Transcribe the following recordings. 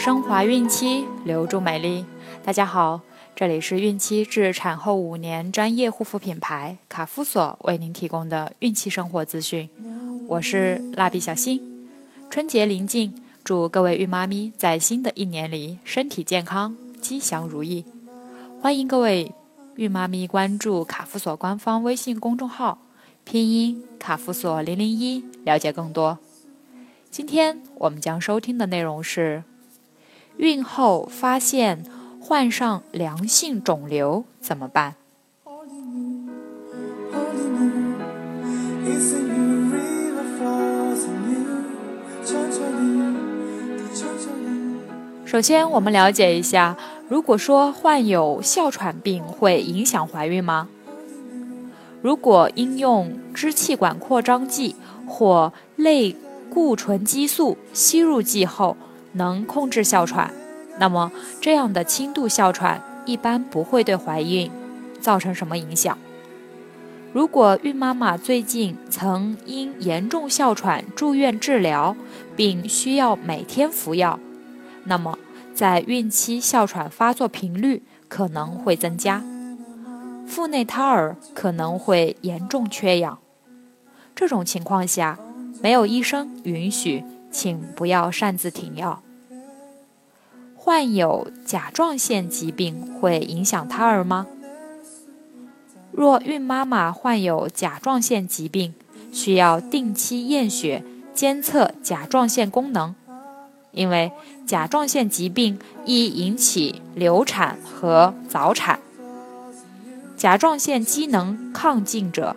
升华孕期，留住美丽。大家好，这里是孕期至产后五年专业护肤品牌卡夫索为您提供的孕期生活资讯。我是蜡笔小新。春节临近，祝各位孕妈咪在新的一年里身体健康、吉祥如意。欢迎各位孕妈咪关注卡夫索官方微信公众号，拼音卡夫索零零一，了解更多。今天我们将收听的内容是：孕后发现患上良性肿瘤怎么办？首先，我们了解一下，如果说患有哮喘病会影响怀孕吗？如果应用支气管扩张剂或类固醇激素吸入剂后能控制哮喘，那么这样的轻度哮喘一般不会对怀孕造成什么影响。如果孕妈妈最近曾因严重哮喘住院治疗，并需要每天服药，那么在孕期哮喘发作频率可能会增加，腹内胎儿可能会严重缺氧。这种情况下，没有医生允许，请不要擅自停药。患有甲状腺疾病会影响胎儿吗？若孕妈妈患有甲状腺疾病，需要定期验血监测甲状腺功能，因为甲状腺疾病易引起流产和早产。甲状腺机能亢进者。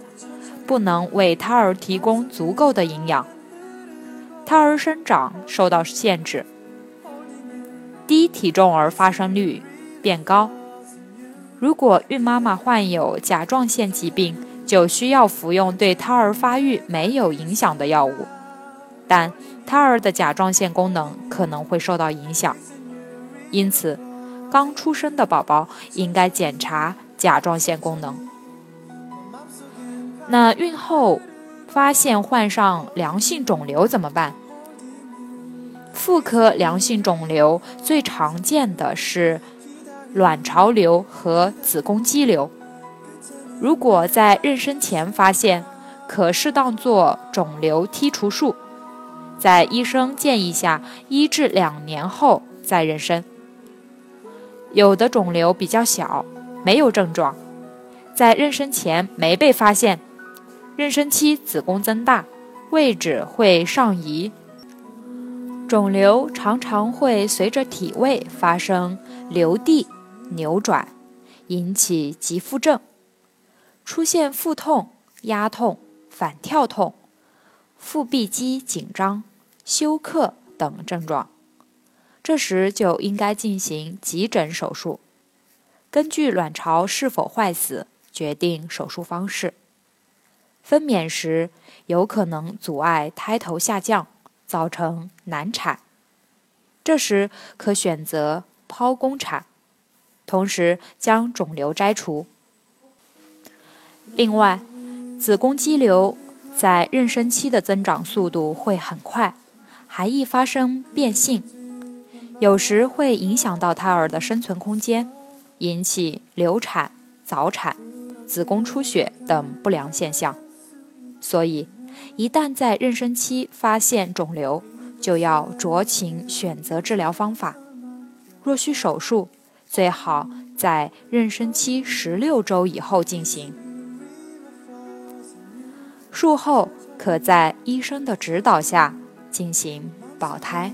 不能为胎儿提供足够的营养，胎儿生长受到限制，低体重儿发生率变高。如果孕妈妈患有甲状腺疾病，就需要服用对胎儿发育没有影响的药物，但胎儿的甲状腺功能可能会受到影响，因此刚出生的宝宝应该检查甲状腺功能。那孕后发现患上良性肿瘤怎么办？妇科良性肿瘤最常见的是卵巢瘤和子宫肌瘤。如果在妊娠前发现，可适当做肿瘤剔除术，在医生建议下一至两年后再妊娠。有的肿瘤比较小，没有症状，在妊娠前没被发现。妊娠期子宫增大，位置会上移，肿瘤常常会随着体位发生流地、扭转，引起急腹症，出现腹痛、压痛、反跳痛、腹壁肌紧张、休克等症状，这时就应该进行急诊手术，根据卵巢是否坏死决定手术方式。分娩时有可能阻碍胎头下降，造成难产。这时可选择剖宫产，同时将肿瘤摘除。另外，子宫肌瘤在妊娠期的增长速度会很快，还易发生变性，有时会影响到胎儿的生存空间，引起流产、早产、子宫出血等不良现象。所以，一旦在妊娠期发现肿瘤，就要酌情选择治疗方法。若需手术，最好在妊娠期十六周以后进行。术后可在医生的指导下进行保胎。